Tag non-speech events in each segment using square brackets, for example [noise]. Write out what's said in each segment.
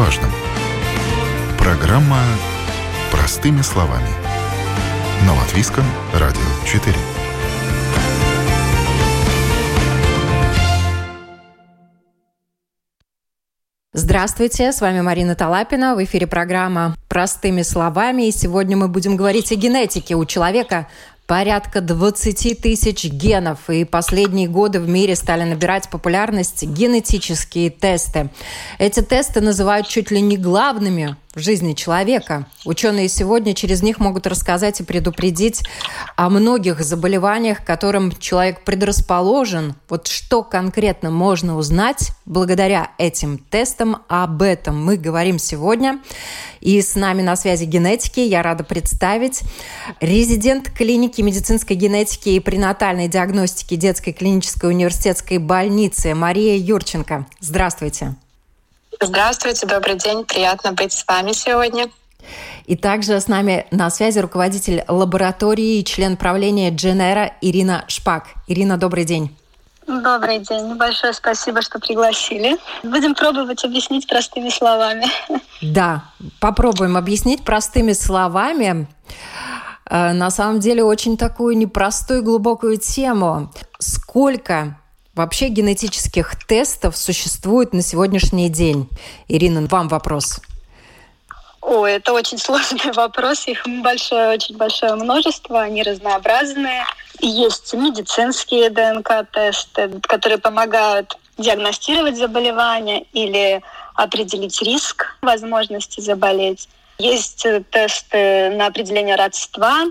важном. Программа «Простыми словами». На Латвийском радио 4. Здравствуйте, с вами Марина Талапина. В эфире программа «Простыми словами». И сегодня мы будем говорить о генетике. У человека порядка 20 тысяч генов. И последние годы в мире стали набирать популярность генетические тесты. Эти тесты называют чуть ли не главными в жизни человека. Ученые сегодня через них могут рассказать и предупредить о многих заболеваниях, к которым человек предрасположен. Вот что конкретно можно узнать благодаря этим тестам. Об этом мы говорим сегодня. И с нами на связи генетики. Я рада представить резидент клиники медицинской генетики и пренатальной диагностики детской клинической университетской больницы Мария Юрченко. Здравствуйте. Здравствуйте, добрый день. Приятно быть с вами сегодня. И также с нами на связи руководитель лаборатории и член правления Дженера Ирина Шпак. Ирина, добрый день. Добрый день. Большое спасибо, что пригласили. Будем пробовать объяснить простыми словами. Да, попробуем объяснить простыми словами. Э, на самом деле очень такую непростую глубокую тему. Сколько вообще генетических тестов существует на сегодняшний день? Ирина, вам вопрос. О, это очень сложный [laughs] вопрос. Их большое, очень большое множество, они разнообразные. Есть медицинские ДНК-тесты, которые помогают диагностировать заболевание или определить риск возможности заболеть. Есть тесты на определение родства,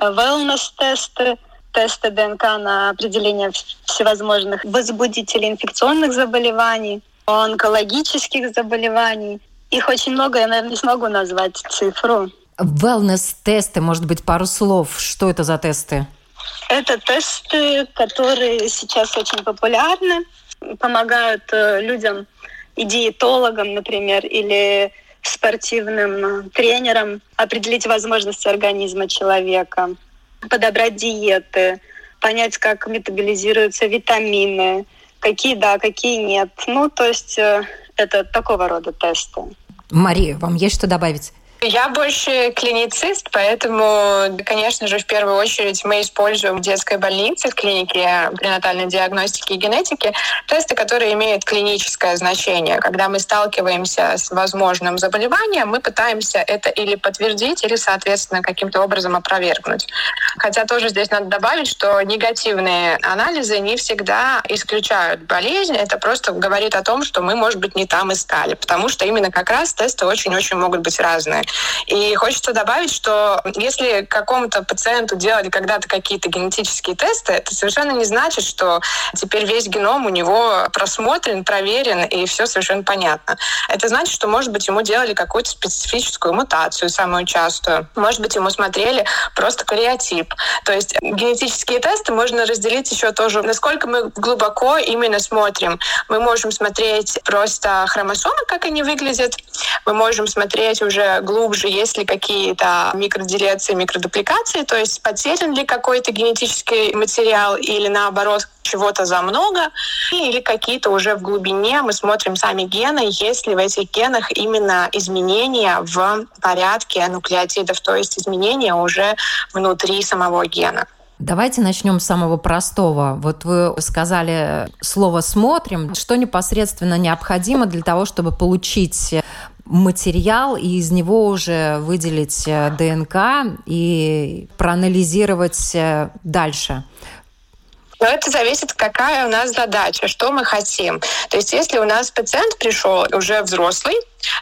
wellness-тесты, тесты ДНК на определение всевозможных возбудителей инфекционных заболеваний, онкологических заболеваний. Их очень много, я, наверное, не смогу назвать цифру. Wellness-тесты, может быть, пару слов. Что это за тесты? Это тесты, которые сейчас очень популярны, помогают э, людям и диетологам, например, или спортивным тренерам определить возможности организма человека подобрать диеты, понять, как метаболизируются витамины, какие да, какие нет. Ну, то есть э, это такого рода тесты. Мария, вам есть что добавить? Я больше клиницист, поэтому, конечно же, в первую очередь мы используем в детской больнице, в клинике пренатальной диагностики и генетики тесты, которые имеют клиническое значение. Когда мы сталкиваемся с возможным заболеванием, мы пытаемся это или подтвердить, или, соответственно, каким-то образом опровергнуть. Хотя тоже здесь надо добавить, что негативные анализы не всегда исключают болезнь. Это просто говорит о том, что мы, может быть, не там искали, потому что именно как раз тесты очень-очень могут быть разные. И хочется добавить, что если какому-то пациенту делали когда-то какие-то генетические тесты, это совершенно не значит, что теперь весь геном у него просмотрен, проверен, и все совершенно понятно. Это значит, что, может быть, ему делали какую-то специфическую мутацию, самую частую. Может быть, ему смотрели просто кариотип. То есть генетические тесты можно разделить еще тоже, насколько мы глубоко именно смотрим. Мы можем смотреть просто хромосомы, как они выглядят. Мы можем смотреть уже глубоко глубже, есть ли какие-то микродилеции, микродупликации, то есть потерян ли какой-то генетический материал или наоборот чего-то за много, или какие-то уже в глубине мы смотрим сами гены, есть ли в этих генах именно изменения в порядке нуклеотидов, то есть изменения уже внутри самого гена. Давайте начнем с самого простого. Вот вы сказали слово «смотрим». Что непосредственно необходимо для того, чтобы получить материал и из него уже выделить э, ДНК и проанализировать э, дальше. Но это зависит, какая у нас задача, что мы хотим. То есть если у нас пациент пришел уже взрослый,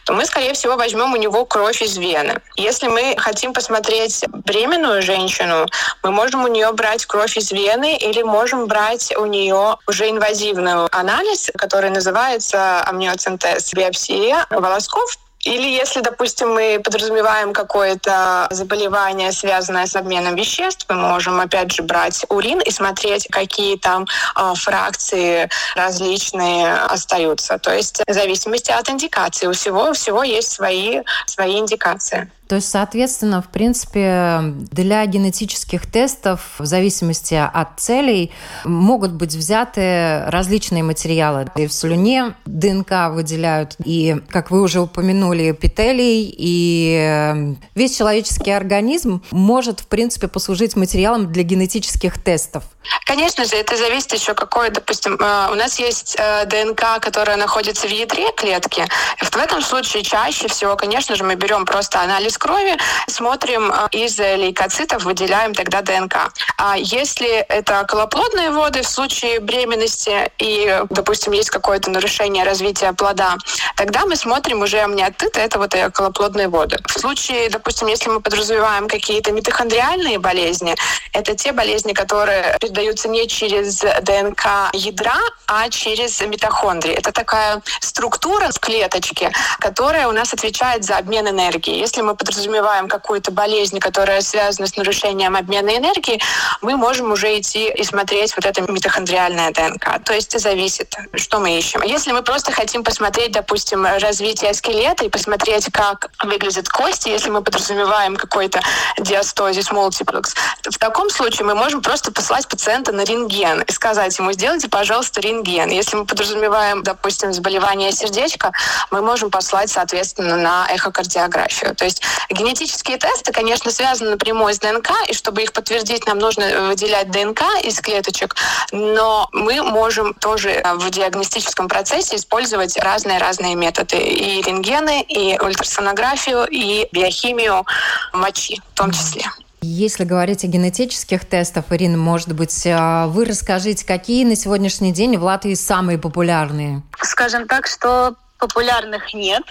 то мы, скорее всего, возьмем у него кровь из вены. Если мы хотим посмотреть беременную женщину, мы можем у нее брать кровь из вены или можем брать у нее уже инвазивный анализ, который называется амниоцентез, биопсия волосков или если, допустим, мы подразумеваем какое-то заболевание, связанное с обменом веществ, мы можем, опять же, брать урин и смотреть, какие там э, фракции различные остаются. То есть в зависимости от индикации. У всего, у всего есть свои, свои индикации. То есть, соответственно, в принципе, для генетических тестов в зависимости от целей могут быть взяты различные материалы. И в слюне ДНК выделяют, и, как вы уже упомянули, эпителий, и э, весь человеческий организм может, в принципе, послужить материалом для генетических тестов. Конечно же, это зависит еще какой, допустим, э, у нас есть э, ДНК, которая находится в ядре клетки. В этом случае чаще всего, конечно же, мы берем просто анализ крови, смотрим э, из лейкоцитов, выделяем тогда ДНК. А если это околоплодные воды в случае беременности и, допустим, есть какое-то нарушение развития плода, тогда мы смотрим уже амниотит, это вот околоплодные воды. В случае, допустим, если мы подразумеваем какие-то митохондриальные болезни, это те болезни, которые передаются не через ДНК ядра, а через митохондрии. Это такая структура в клеточке, которая у нас отвечает за обмен энергии. Если мы подразумеваем какую-то болезнь, которая связана с нарушением обмена энергии, мы можем уже идти и смотреть вот это митохондриальное ДНК. То есть зависит, что мы ищем. Если мы просто хотим посмотреть, допустим, развитие скелета и посмотреть, как выглядят кости, если мы подразумеваем какой-то диастозис мультиплекс, в таком случае мы можем просто послать пациента на рентген и сказать ему, сделайте, пожалуйста, рентген. Если мы подразумеваем, допустим, заболевание сердечка, мы можем послать, соответственно, на эхокардиографию. То есть генетические тесты, конечно, связаны напрямую с ДНК, и чтобы их подтвердить, нам нужно выделять ДНК из клеточек, но мы можем тоже в диагностическом процессе использовать разные-разные методы. И рентгены, и ультрасонографию, и биохимию мочи в том числе. Если говорить о генетических тестах, Ирина, может быть, э, вы расскажите, какие на сегодняшний день в Латвии самые популярные? Скажем так, что популярных нет.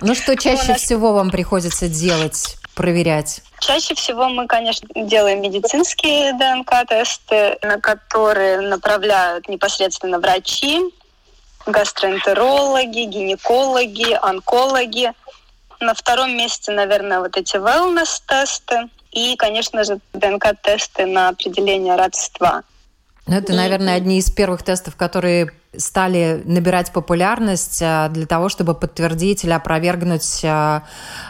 Ну что [laughs] чаще всего вам приходится делать, проверять? Чаще всего мы, конечно, делаем медицинские ДНК-тесты, на которые направляют непосредственно врачи, гастроэнтерологи, гинекологи, онкологи. На втором месте, наверное, вот эти wellness-тесты. И, конечно же, ДНК-тесты на определение родства. Ну, это, наверное, одни из первых тестов, которые стали набирать популярность а, для того, чтобы подтвердить или опровергнуть а,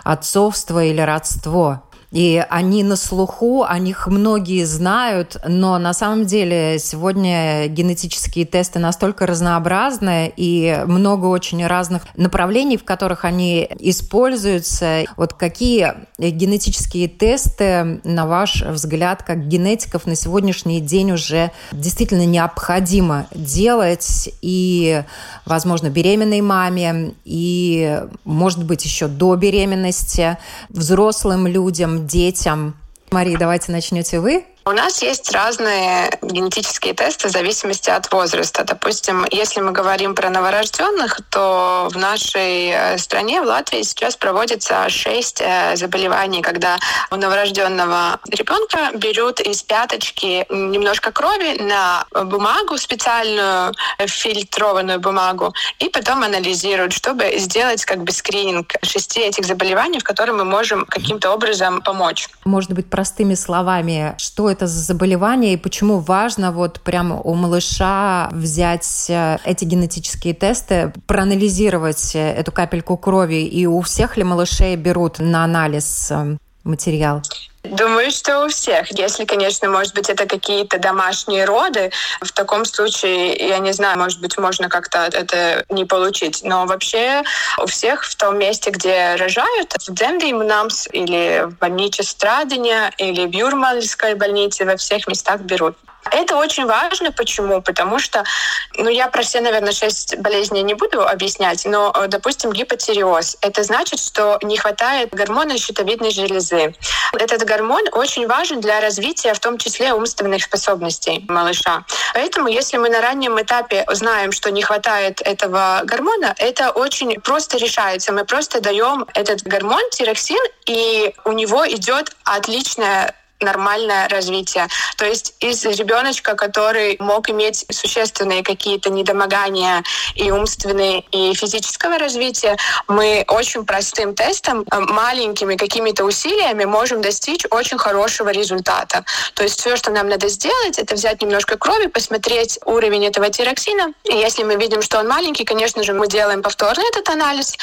отцовство или родство. И они на слуху, о них многие знают, но на самом деле сегодня генетические тесты настолько разнообразны и много очень разных направлений, в которых они используются. Вот какие генетические тесты, на ваш взгляд, как генетиков на сегодняшний день уже действительно необходимо делать и, возможно, беременной маме, и, может быть, еще до беременности, взрослым людям, детям. Мария, давайте начнете вы. У нас есть разные генетические тесты в зависимости от возраста. Допустим, если мы говорим про новорожденных, то в нашей э, стране, в Латвии, сейчас проводится шесть э, заболеваний, когда у новорожденного ребенка берут из пяточки немножко крови на бумагу специальную, фильтрованную бумагу, и потом анализируют, чтобы сделать как бы скрининг шести этих заболеваний, в которые мы можем каким-то образом помочь. Может быть, простыми словами, что это это за заболевание и почему важно вот прямо у малыша взять э, эти генетические тесты, проанализировать э, эту капельку крови и у всех ли малышей берут на анализ э, материал? Думаю, что у всех. Если, конечно, может быть, это какие-то домашние роды, в таком случае, я не знаю, может быть, можно как-то это не получить. Но вообще у всех в том месте, где рожают, в Дземдеймнамс или в больнице Страдания или в Юрмальской больнице, во всех местах берут. Это очень важно. Почему? Потому что, ну, я про все, наверное, шесть болезней не буду объяснять, но, э, допустим, гипотиреоз. Это значит, что не хватает гормона щитовидной железы. Этот гормон очень важен для развития, в том числе умственных способностей малыша. Поэтому, если мы на раннем этапе знаем, что не хватает этого гормона, это очень просто решается. Мы просто даем этот гормон, тироксин, и у него идет отличная нормальное развитие. То есть из ребеночка, который мог иметь существенные какие-то недомогания и умственные, и физического развития, мы очень простым тестом, э, маленькими какими-то усилиями можем достичь очень хорошего результата. То есть все, что нам надо сделать, это взять немножко крови, посмотреть уровень этого тироксина. И если мы видим, что он маленький, конечно же, мы делаем повторный этот анализ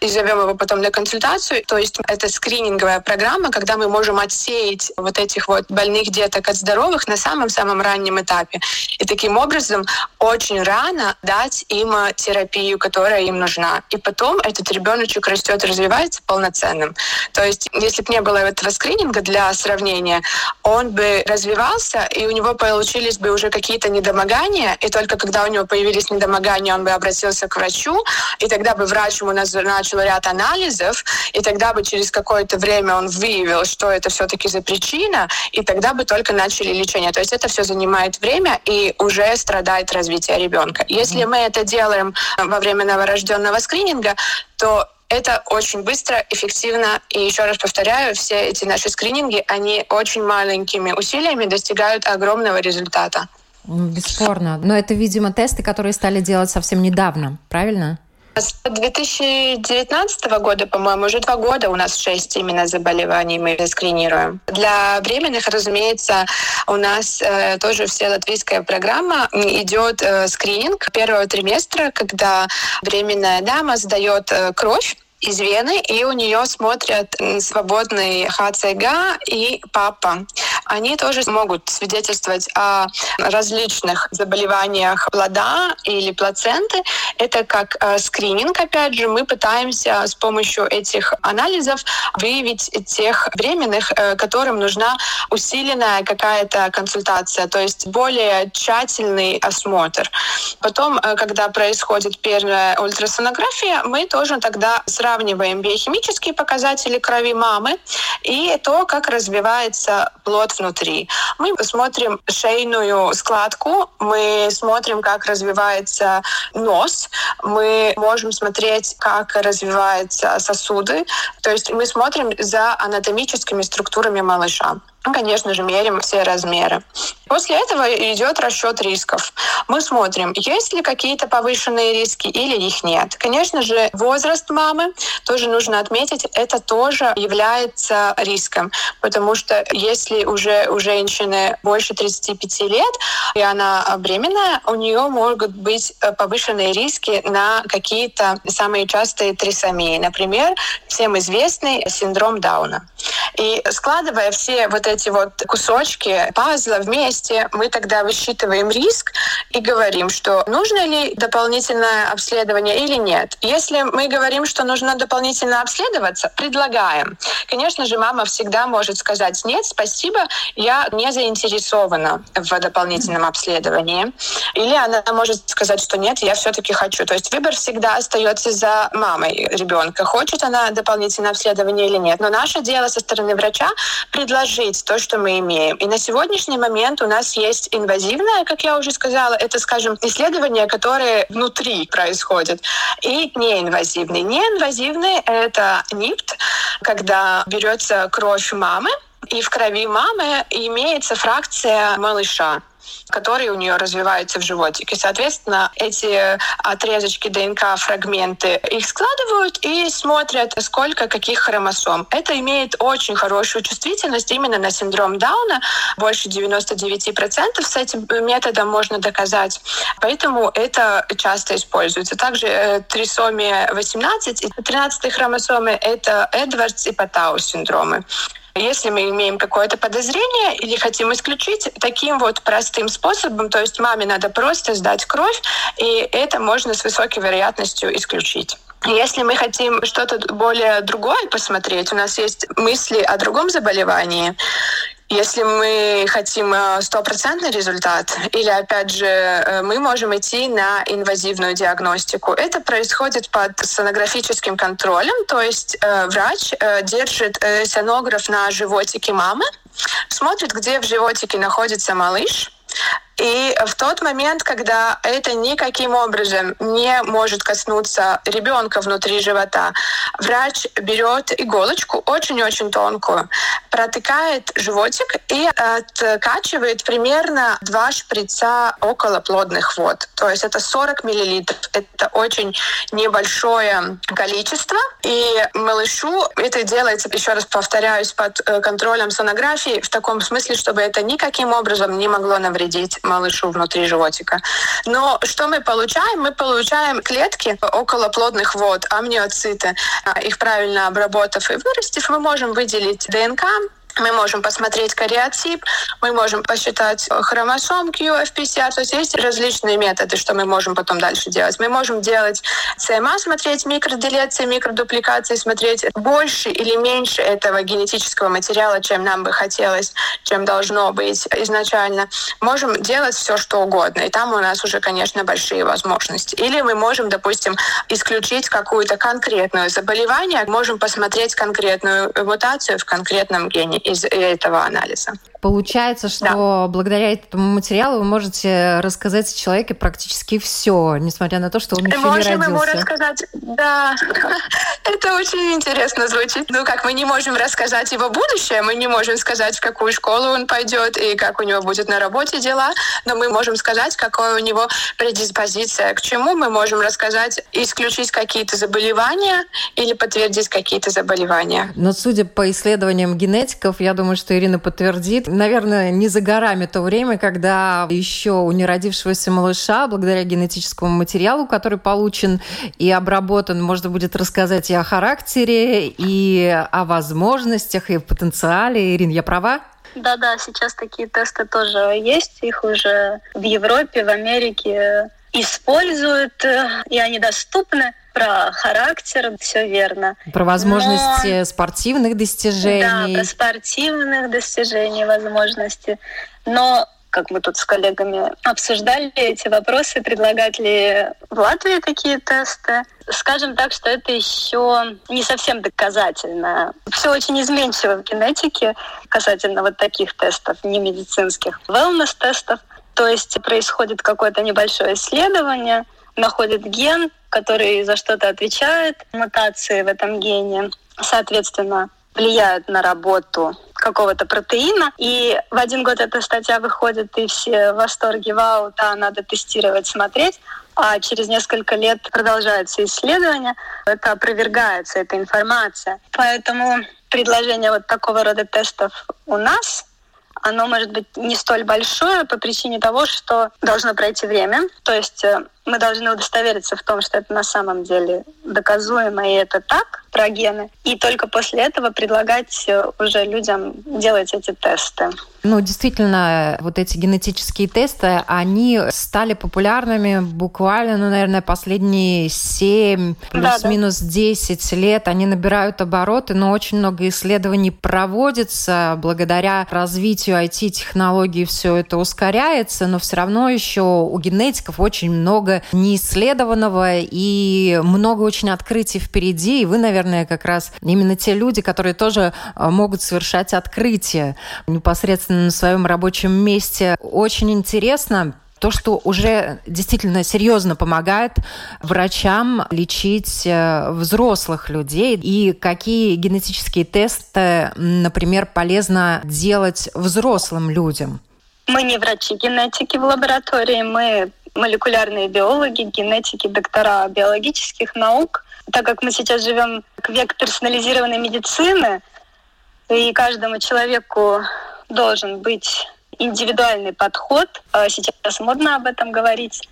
и зовем его потом на консультацию. То есть это скрининговая программа, когда мы можем отсеять вот этих вот больных деток от здоровых на самом-самом раннем этапе. И таким образом очень рано дать им терапию, которая им нужна. И потом этот ребеночек растет развивается полноценным. То есть если бы не было этого скрининга для сравнения, он бы развивался, и у него получились бы уже какие-то недомогания, и только когда у него появились недомогания, он бы обратился к врачу, и тогда бы врач ему назначил ряд анализов, и тогда бы через какое-то время он выявил, что это все-таки за причина, и тогда бы только начали лечение. То есть это все занимает время и уже страдает развитие ребенка. Если мы это делаем во время новорожденного скрининга, то это очень быстро, эффективно. И еще раз повторяю, все эти наши скрининги, они очень маленькими усилиями достигают огромного результата. Бесспорно. Но это, видимо, тесты, которые стали делать совсем недавно, правильно? С 2019 года, по-моему, уже два года у нас шесть именно заболеваний мы скринируем. Для беременных, разумеется, у нас э, тоже вся латвийская программа идет э, скрининг первого триместра, когда беременная дама сдает э, кровь из вены, и у нее смотрят свободный ХЦГ и ПАПа. Они тоже могут свидетельствовать о различных заболеваниях плода или плаценты. Это как э, скрининг, опять же, мы пытаемся с помощью этих анализов выявить тех беременных, э, которым нужна усиленная какая-то консультация, то есть более тщательный осмотр. Потом, э, когда происходит первая ультрасонография, мы тоже тогда сразу сравниваем биохимические показатели крови мамы и то, как развивается плод внутри. Мы смотрим шейную складку, мы смотрим, как развивается нос, мы можем смотреть, как развиваются сосуды. То есть мы смотрим за анатомическими структурами малыша. Ну, конечно же, мерим все размеры. После этого идет расчет рисков. Мы смотрим, есть ли какие-то повышенные риски или их нет. Конечно же, возраст мамы тоже нужно отметить, это тоже является риском, потому что если уже у женщины больше 35 лет, и она беременная, у нее могут быть повышенные риски на какие-то самые частые трисомии. Например, всем известный синдром Дауна. И складывая все вот эти вот кусочки пазла вместе, мы тогда высчитываем риск и говорим, что нужно ли дополнительное обследование или нет. Если мы говорим, что нужно дополнительно обследоваться, предлагаем. Конечно же, мама всегда может сказать, нет, спасибо, я не заинтересована в дополнительном обследовании. Или она может сказать, что нет, я все-таки хочу. То есть выбор всегда остается за мамой ребенка. Хочет она дополнительное обследование или нет. Но наше дело со стороны врача предложить то, что мы имеем. И на сегодняшний момент у нас есть инвазивное, как я уже сказала, это, скажем, исследования, которые внутри происходят, и неинвазивные. Неинвазивные — это НИПТ, когда берется кровь мамы, и в крови мамы имеется фракция малыша которые у нее развиваются в животике. Соответственно, эти отрезочки ДНК, фрагменты, их складывают и смотрят, сколько каких хромосом. Это имеет очень хорошую чувствительность именно на синдром Дауна. Больше 99% с этим методом можно доказать. Поэтому это часто используется. Также э, трисомия 18 и 13 хромосомы — это Эдвардс и Патау синдромы. Если мы имеем какое-то подозрение или хотим исключить таким вот простым способом, то есть маме надо просто сдать кровь, и это можно с высокой вероятностью исключить. Если мы хотим что-то более другое посмотреть, у нас есть мысли о другом заболевании, если мы хотим э, стопроцентный результат, или опять же э, мы можем идти на инвазивную диагностику. Это происходит под сонографическим контролем, то есть э, врач держит сонограф на животике мамы, смотрит, где в животике находится малыш, И в тот момент, когда это никаким образом не может коснуться ребенка внутри живота, врач берет иголочку очень-очень тонкую, протыкает животик и откачивает примерно два шприца около плодных вод. То есть это 40 миллилитров. Это очень небольшое количество. И малышу это делается, еще раз повторяюсь, под э, контролем сонографии в таком смысле, чтобы это никаким образом не могло навредить малышу внутри животика. Но что мы получаем? Мы получаем клетки около плодных вод, амниоциты. А, их правильно обработав и вырастив, мы можем выделить ДНК, мы можем посмотреть кариотип, мы можем посчитать хромосом QFPCR, то есть есть различные методы, что мы можем потом дальше делать. Мы можем делать ЦМА, смотреть микроделеции, микродупликации, смотреть больше или меньше этого генетического материала, чем нам бы хотелось, чем должно быть изначально. Можем делать все, что угодно, и там у нас уже, конечно, большие возможности. Или мы можем, допустим, исключить какую-то конкретную заболевание, можем посмотреть конкретную мутацию в конкретном гене из этого анализа. Получается, что да. благодаря этому материалу вы можете рассказать о человеке практически все, несмотря на то, что он еще Можем не родился. ему рассказать, да. [laughs] Это очень интересно звучит. Ну, как мы не можем рассказать его будущее, мы не можем сказать, в какую школу он пойдет и как у него будет на работе дела, но мы можем сказать, какая у него предиспозиция к чему. Мы можем рассказать, исключить какие-то заболевания или подтвердить какие-то заболевания. Но судя по исследованиям генетиков, я думаю, что Ирина подтвердит, наверное, не за горами то время, когда еще у неродившегося малыша, благодаря генетическому материалу, который получен и обработан, можно будет рассказать и о характере, и о возможностях, и потенциале. Ирина, я права? Да-да, сейчас такие тесты тоже есть. Их уже в Европе, в Америке используют, и они доступны про характер, все верно. Про возможности Но... спортивных достижений. Да, про спортивных достижений, возможности. Но как мы тут с коллегами обсуждали эти вопросы, предлагать ли в Латвии такие тесты. Скажем так, что это еще не совсем доказательно. Все очень изменчиво в генетике касательно вот таких тестов, не медицинских, wellness-тестов. То есть происходит какое-то небольшое исследование, находит ген, который за что-то отвечает, мутации в этом гене, соответственно, влияют на работу какого-то протеина. И в один год эта статья выходит, и все в восторге, вау, да, надо тестировать, смотреть. А через несколько лет продолжаются исследования, это опровергается, эта информация. Поэтому предложение вот такого рода тестов у нас оно может быть не столь большое по причине того, что должно пройти время. То есть э, мы должны удостовериться в том, что это на самом деле доказуемо, и это так, про гены. И только после этого предлагать э, уже людям делать эти тесты. Ну, действительно, вот эти генетические тесты, они стали популярными буквально, ну, наверное, последние 7, плюс-минус да, да. 10 лет. Они набирают обороты, но очень много исследований проводится. Благодаря развитию IT-технологий все это ускоряется, но все равно еще у генетиков очень много неисследованного и много очень открытий впереди. И вы, наверное, как раз именно те люди, которые тоже э, могут совершать открытия непосредственно на своем рабочем месте. Очень интересно то, что уже действительно серьезно помогает врачам лечить э, взрослых людей и какие генетические тесты, например, полезно делать взрослым людям. Мы не врачи-генетики в лаборатории, мы молекулярные биологи, генетики, доктора биологических наук. Так как мы сейчас живем в век персонализированной медицины, и каждому человеку должен быть индивидуальный подход. А сейчас модно об этом говорить.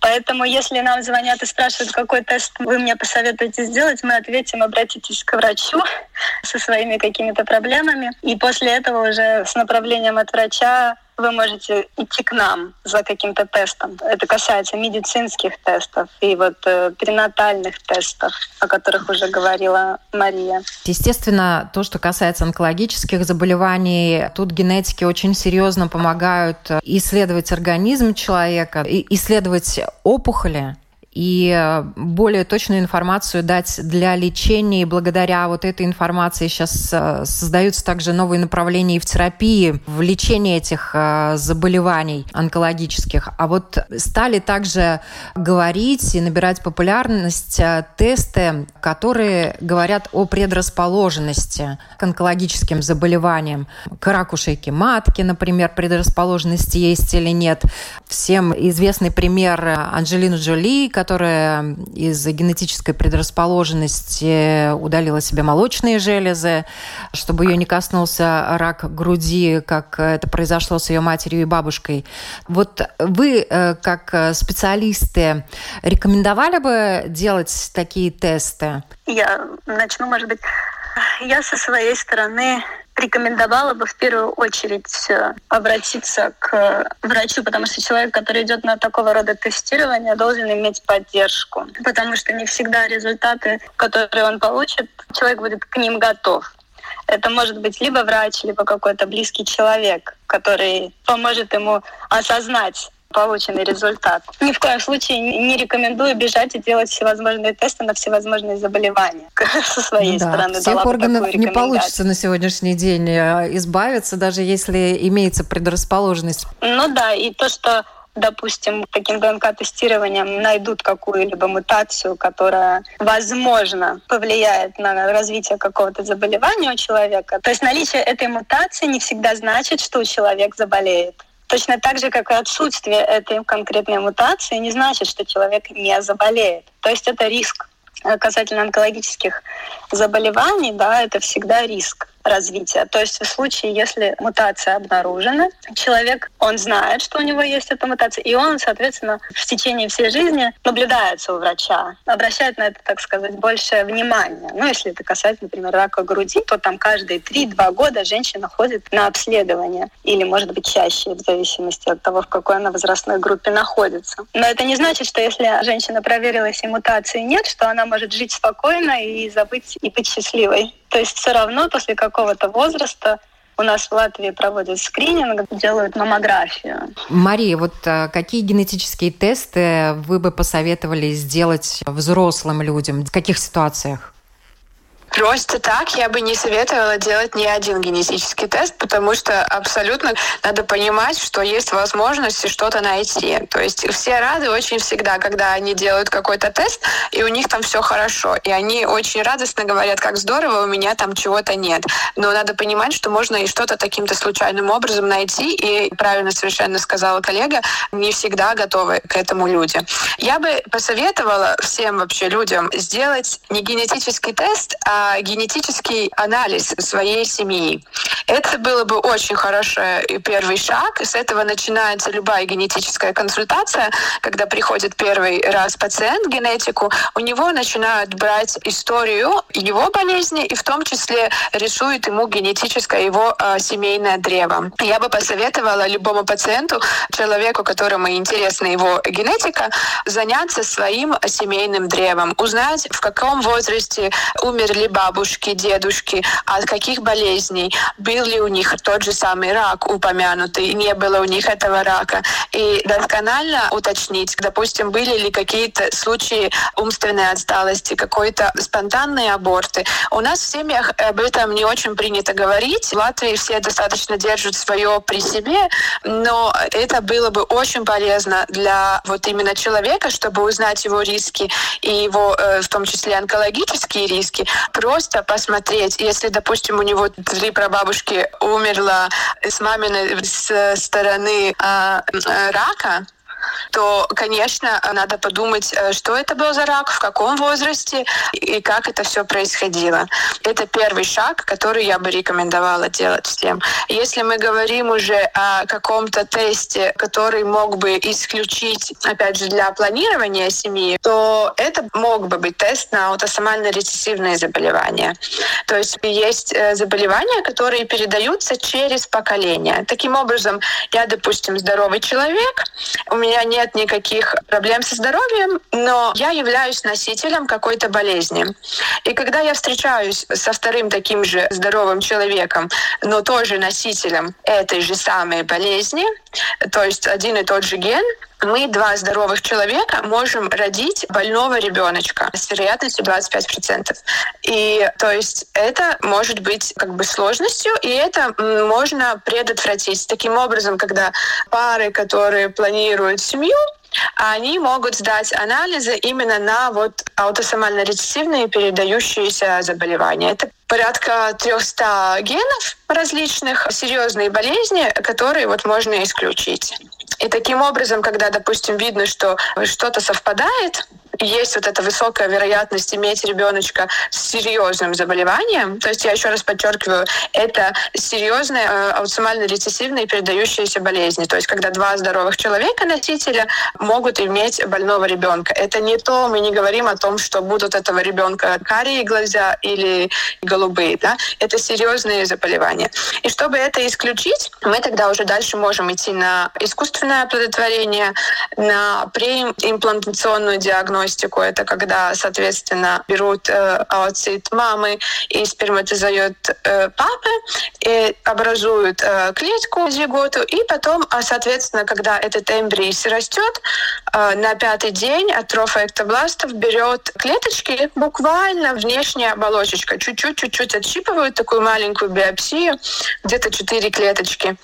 Поэтому, если нам звонят и спрашивают, какой тест вы мне посоветуете сделать, мы ответим, обратитесь к врачу со своими какими-то проблемами. И после этого уже с направлением от врача вы можете идти к нам за каким-то тестом. Это касается медицинских тестов и вот э, перинатальных тестов, о которых уже говорила Мария. Естественно, то, что касается онкологических заболеваний, тут генетики очень серьезно помогают исследовать организм человека, исследовать опухоли, и э, более точную информацию дать для лечения. И благодаря вот этой информации сейчас э, создаются также новые направления в терапии, в лечении этих э, заболеваний онкологических. А вот стали также говорить и набирать популярность тесты, которые говорят о предрасположенности к онкологическим заболеваниям. К раку шейки матки, например, предрасположенности есть или нет. Всем известный пример Анджелины Джоли, которая из-за генетической предрасположенности удалила себе молочные железы, чтобы ее не коснулся рак груди, как это произошло с ее матерью и бабушкой. Вот вы, э, как специалисты, рекомендовали бы делать такие тесты? Я начну, может быть, я со своей стороны рекомендовала бы в первую очередь э, обратиться к врачу, потому что человек, который идет на такого рода тестирование, должен иметь поддержку, потому что не всегда результаты, которые он получит, человек будет к ним готов. Это может быть либо врач, либо какой-то близкий человек, который поможет ему осознать полученный результат. Ни в коем случае не рекомендую бежать и делать всевозможные тесты на всевозможные заболевания [laughs] со своей да, стороны. Всех органов не получится на сегодняшний день э, избавиться, даже если имеется предрасположенность. Ну да, и то, что допустим, таким ДНК-тестированием найдут какую-либо мутацию, которая, возможно, повлияет на развитие какого-то заболевания у человека. То есть наличие этой мутации не всегда значит, что человек заболеет. Точно так же, как и отсутствие этой конкретной мутации, не значит, что человек не заболеет. То есть это риск касательно онкологических заболеваний, да, это всегда риск развития. То есть в случае, если мутация обнаружена, человек, он знает, что у него есть эта мутация, и он, соответственно, в течение всей жизни наблюдается у врача, обращает на это, так сказать, большее внимание. Ну, если это касается, например, рака груди, то там каждые 3-2 года женщина ходит на обследование, или, может быть, чаще, в зависимости от того, в какой она возрастной группе находится. Но это не значит, что если женщина проверилась и мутации нет, что она может жить спокойно и забыть и быть счастливой. То есть все равно после какого-то возраста у нас в Латвии проводят скрининг, делают маммографию. Мария, вот а, какие генетические тесты вы бы посоветовали сделать взрослым людям? В каких ситуациях? Просто так я бы не советовала делать ни один генетический тест, потому что абсолютно надо понимать, что есть возможность что-то найти. То есть все рады очень всегда, когда они делают какой-то тест, и у них там все хорошо. И они очень радостно говорят, как здорово, у меня там чего-то нет. Но надо понимать, что можно и что-то таким-то случайным образом найти. И правильно совершенно сказала коллега, не всегда готовы к этому люди. Я бы посоветовала всем вообще людям сделать не генетический тест, а генетический анализ своей семьи. Это было бы очень хороший первый шаг. С этого начинается любая генетическая консультация. Когда приходит первый раз пациент к генетику, у него начинают брать историю его болезни и в том числе рисуют ему генетическое его э, семейное древо. Я бы посоветовала любому пациенту, человеку, которому интересна его генетика, заняться своим семейным древом, узнать, в каком возрасте умерли бабушки, дедушки, от каких болезней, был ли у них тот же самый рак упомянутый, не было у них этого рака. И досконально уточнить, допустим, были ли какие-то случаи умственной отсталости, какой-то спонтанные аборты. У нас в семьях об этом не очень принято говорить. В Латвии все достаточно держат свое при себе, но это было бы очень полезно для вот именно человека, чтобы узнать его риски и его, э, в том числе, онкологические риски, просто посмотреть, если, допустим, у него три прабабушки умерла с маминой с стороны э, рака, то, конечно, надо подумать, э, что это был за рак, в каком возрасте и как это все происходило. Это первый шаг, который я бы рекомендовала делать всем. Если мы говорим уже о каком-то тесте, который мог бы исключить, опять же, для планирования семьи, то это мог бы быть тест на аутосомальные рецессивные заболевания. То есть есть э, заболевания, которые передаются через поколение. Таким образом, я, допустим, здоровый человек, у меня меня нет никаких проблем со здоровьем, но я являюсь носителем какой-то болезни. И когда я встречаюсь со вторым таким же здоровым человеком, но тоже носителем этой же самой болезни, то есть один и тот же ген, мы, два здоровых человека, можем родить больного ребеночка с вероятностью 25%. И то есть это может быть как бы сложностью, и это можно предотвратить. Таким образом, когда пары, которые планируют семью, они могут сдать анализы именно на вот аутосомально рецессивные передающиеся заболевания. Это порядка 300 генов различных, серьезные болезни, которые вот можно исключить. И таким образом, когда, допустим, видно, что что-то совпадает, есть вот эта высокая вероятность иметь ребеночка с серьезным заболеванием. То есть я еще раз подчеркиваю, это серьезные э, аутосомально-рецессивные передающиеся болезни. То есть когда два здоровых человека, носителя, могут иметь больного ребенка. Это не то, мы не говорим о том, что будут этого ребенка карие глаза или голубые. Да? Это серьезные заболевания. И чтобы это исключить, мы тогда уже дальше можем идти на искусственное оплодотворение, на преимплантационную диагностику, диагностику. Это когда, соответственно, берут э, ооцит мамы и сперматозоид э, папы, и образуют э, клетку зиготу, и потом, а, соответственно, когда этот эмбрий растет, э, на пятый день атрофа эктобластов берет клеточки, буквально внешняя оболочечка, чуть-чуть, чуть-чуть отщипывают такую маленькую биопсию, где-то 4 клеточки,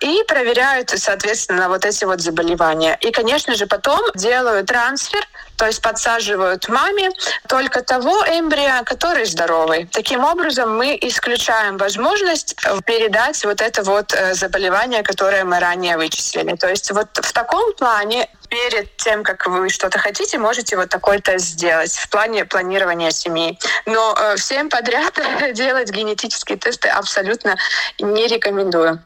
и проверяют, соответственно, вот эти вот заболевания. И, конечно же, потом делают трансфер то есть подсаживают маме только того эмбрия, который здоровый. Таким образом, мы исключаем возможность передать вот это вот э, заболевание, которое мы ранее вычислили. То есть вот в таком плане перед тем, как вы что-то хотите, можете вот такой тест сделать в плане планирования семьи. Но э, всем подряд [laughs] делать генетические тесты абсолютно не рекомендую.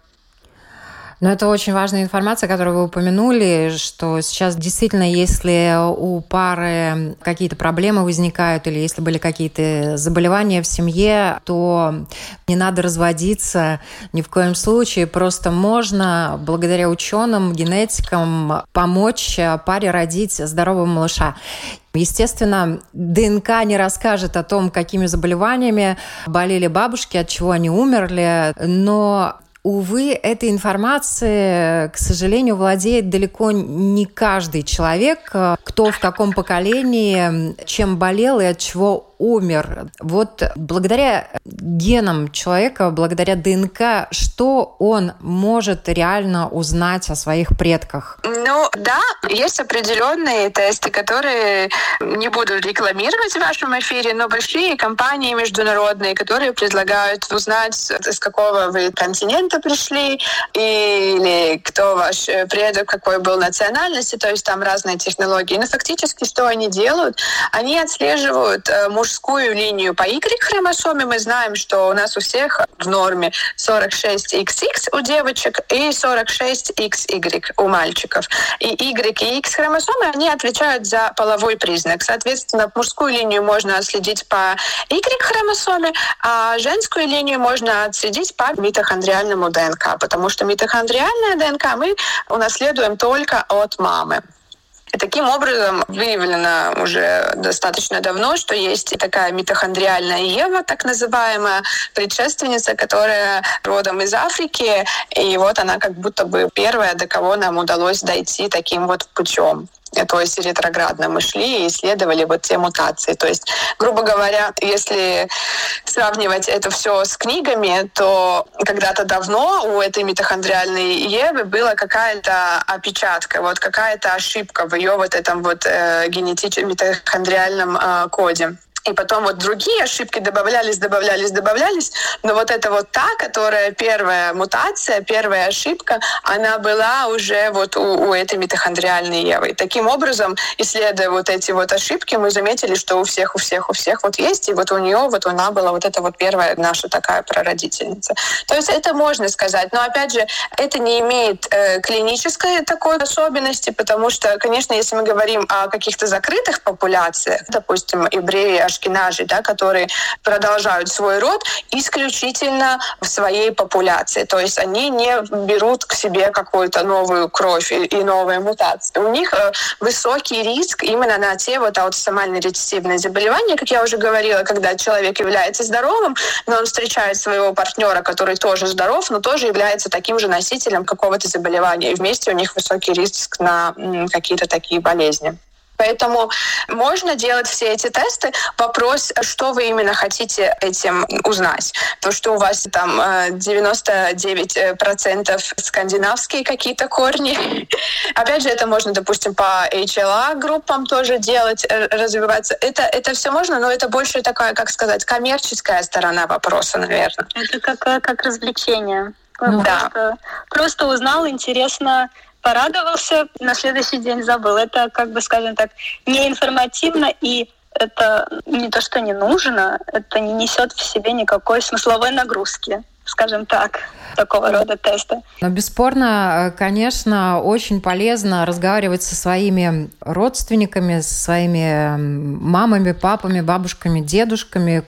Но это очень важная информация, которую вы упомянули, что сейчас действительно, если у пары какие-то проблемы возникают или если были какие-то заболевания в семье, то не надо разводиться ни в коем случае. Просто можно, благодаря ученым, генетикам, помочь паре родить здорового малыша. Естественно, ДНК не расскажет о том, какими заболеваниями болели бабушки, от чего они умерли, но Увы, этой информацией, к сожалению, владеет далеко не каждый человек, кто в каком поколении, чем болел и от чего умер. Вот благодаря генам человека, благодаря ДНК, что он может реально узнать о своих предках? Ну да, есть определенные тесты, которые не буду рекламировать в вашем эфире, но большие компании международные, которые предлагают узнать, с какого вы континента пришли, или кто ваш предок, какой был национальности, то есть там разные технологии. Но фактически что они делают? Они отслеживают э, мужскую линию по Y-хромосоме. Мы знаем, что у нас у всех в норме 46XX у девочек и 46XY у мальчиков. И Y и X хромосомы, они отвечают за половой признак. Соответственно, мужскую линию можно отследить по Y-хромосоме, а женскую линию можно отследить по митохондриальному ДНК, потому что митохондриальная ДНК мы унаследуем только от мамы. И таким образом выявлено уже достаточно давно, что есть такая митохондриальная Ева, так называемая, предшественница, которая родом из Африки, и вот она как будто бы первая, до кого нам удалось дойти таким вот путем то есть ретроградно мы шли и исследовали вот те мутации. То есть, грубо говоря, если сравнивать это все с книгами, то когда-то давно у этой митохондриальной Евы была какая-то опечатка, вот какая-то ошибка в ее вот этом вот э, генетическом митохондриальном э, коде. И потом вот другие ошибки добавлялись, добавлялись, добавлялись. Но вот это вот та, которая первая мутация, первая ошибка, она была уже вот у, у этой митохондриальной Евы. Таким образом, исследуя вот эти вот ошибки, мы заметили, что у всех, у всех, у всех вот есть. И вот у нее, вот она была вот эта вот первая наша такая прародительница. То есть это можно сказать. Но опять же, это не имеет э, клинической такой особенности, потому что, конечно, если мы говорим о каких-то закрытых популяциях, допустим, евреи ашкенажи, да, которые продолжают свой род исключительно в своей популяции. То есть они не берут к себе какую-то новую кровь и, и новые мутации. У них э, высокий риск именно на те вот аутосомальные рецессивные заболевания, как я уже говорила, когда человек является здоровым, но он встречает своего партнера, который тоже здоров, но тоже является таким же носителем какого-то заболевания. И вместе у них высокий риск на какие-то такие болезни. Поэтому можно делать все эти тесты. Вопрос, что вы именно хотите этим узнать. То, что у вас там 99% э, скандинавские какие-то корни. [laughs] Опять же, это можно, допустим, по HLA группам тоже делать, э, развиваться. Это, это все можно, но это больше такая, как сказать, коммерческая сторона вопроса, наверное. Это как, как развлечение. Ну, да. Просто, просто узнал, интересно, порадовался, на следующий день забыл. Это, как бы, скажем так, неинформативно и это не то, что не нужно, это не несет в себе никакой смысловой нагрузки скажем так, такого рода теста. Но бесспорно, конечно, очень полезно разговаривать со своими родственниками, со своими мамами, папами, бабушками, дедушками,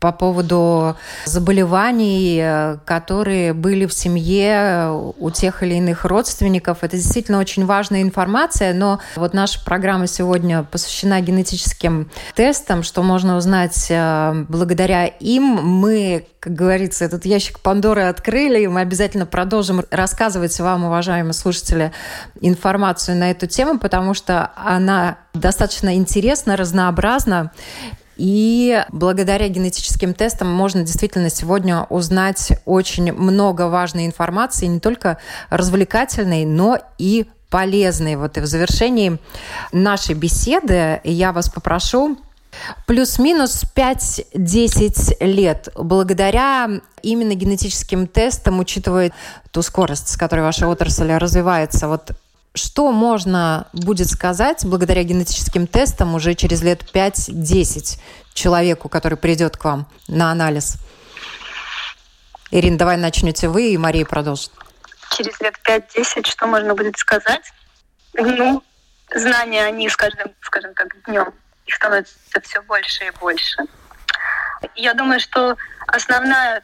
по поводу заболеваний, э, которые были в семье у тех или иных родственников. Это действительно очень важная информация, но вот наша программа сегодня посвящена генетическим тестам, что можно узнать э, благодаря им. Мы, как говорится, этот ящик Пандоры открыли, и мы обязательно продолжим рассказывать вам, уважаемые слушатели, информацию на эту тему, потому что она достаточно интересна, разнообразна. И благодаря генетическим тестам можно действительно сегодня узнать очень много важной информации, не только развлекательной, но и полезной. Вот и в завершении нашей беседы я вас попрошу Плюс-минус 5-10 лет. Благодаря именно генетическим тестам, учитывая ту скорость, с которой ваша отрасль развивается, вот что можно будет сказать благодаря генетическим тестам уже через лет 5-10 человеку, который придет к вам на анализ? Ирина, давай начнете вы, и Мария продолжит. Через лет 5-10 что можно будет сказать? Ну, знания, они с каждым, скажем так, днем, их становится все больше и больше. Я думаю, что основная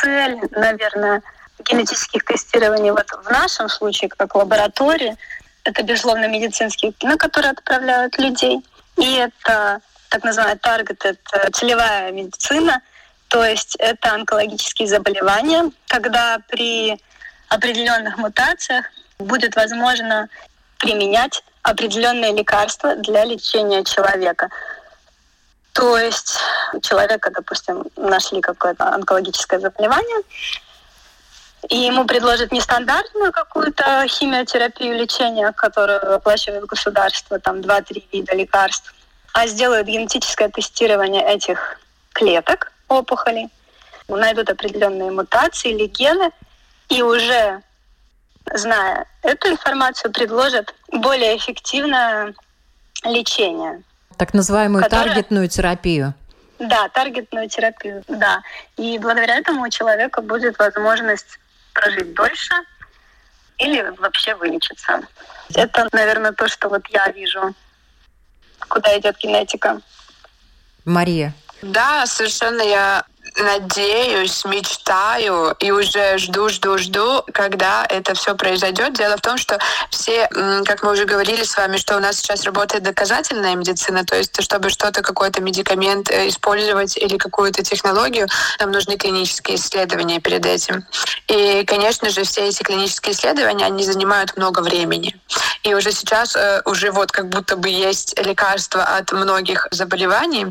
цель, наверное, генетических тестирований вот в нашем случае, как лаборатории, это, безусловно, медицинские, на которые отправляют людей. И это так называемая таргет, это целевая медицина, то есть это онкологические заболевания, когда при определенных мутациях будет возможно применять определенные лекарства для лечения человека. То есть у человека, допустим, нашли какое-то онкологическое заболевание, и ему предложат нестандартную какую-то химиотерапию лечения, которую оплачивает государство, там 2-3 вида лекарств, а сделают генетическое тестирование этих клеток опухолей, найдут определенные мутации или гены, и уже зная эту информацию, предложат более эффективное лечение. Так называемую которое... таргетную терапию. Да, таргетную терапию, да. И благодаря этому у человека будет возможность прожить дольше или вообще вылечиться. Это, наверное, то, что вот я вижу, куда идет генетика. Мария. Да, совершенно я надеюсь, мечтаю и уже жду, жду, жду, когда это все произойдет. Дело в том, что все, как мы уже говорили с вами, что у нас сейчас работает доказательная медицина, то есть чтобы что-то, какой-то медикамент э, использовать или какую-то технологию, нам нужны клинические исследования перед этим. И, конечно же, все эти клинические исследования, они занимают много времени. И уже сейчас э, уже вот как будто бы есть лекарства от многих заболеваний,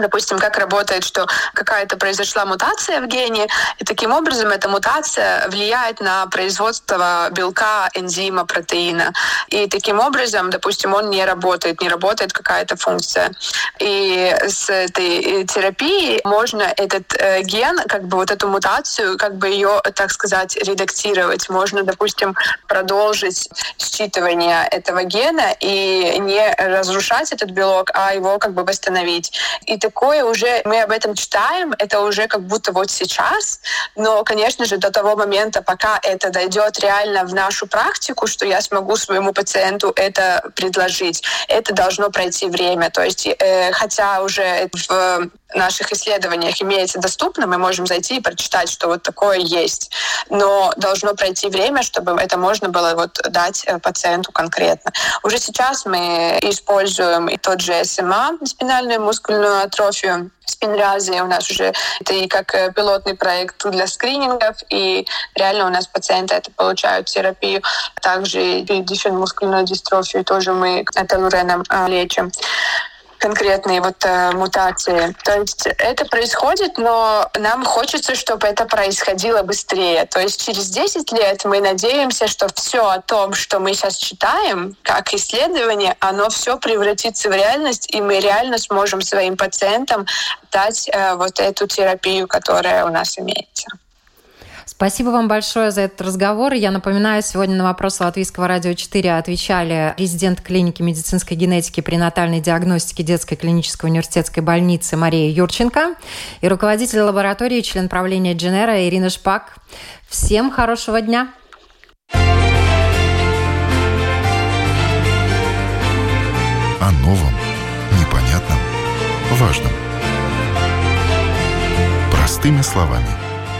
допустим, как работает, что какая-то произошла мутация в гене, и таким образом эта мутация влияет на производство белка, энзима, протеина. И таким образом, допустим, он не работает, не работает какая-то функция. И с этой терапией можно этот э, ген, как бы вот эту мутацию, как бы ее, так сказать, редактировать. Можно, допустим, продолжить считывание этого гена и не разрушать этот белок, а его как бы восстановить. И такое уже, мы об этом читаем, это уже как будто вот сейчас, но, конечно же, до того момента, пока это дойдет реально в нашу практику, что я смогу своему пациенту это предложить, это должно пройти время. То есть, э, хотя уже в наших исследованиях имеется доступно, мы можем зайти и прочитать, что вот такое есть. Но должно пройти время, чтобы это можно было вот дать э, пациенту конкретно. Уже сейчас мы используем и тот же СМА, спинальную мускульную атрофию, спинразы у нас уже это и как э, пилотный проект для скринингов, и реально у нас пациенты это получают терапию. Также и диффин мускульную дистрофию тоже мы эталуреном э, лечим конкретные вот э, мутации. То есть это происходит, но нам хочется, чтобы это происходило быстрее. То есть через 10 лет мы надеемся, что все о том, что мы сейчас читаем, как исследование, оно все превратится в реальность, и мы реально сможем своим пациентам дать э, вот эту терапию, которая у нас имеется. Спасибо вам большое за этот разговор. Я напоминаю, сегодня на вопросы Латвийского радио 4 отвечали резидент клиники медицинской генетики при натальной диагностике детской клинической университетской больницы Мария Юрченко и руководитель лаборатории, член правления Дженера Ирина Шпак. Всем хорошего дня! О новом, непонятном, важном. Простыми словами –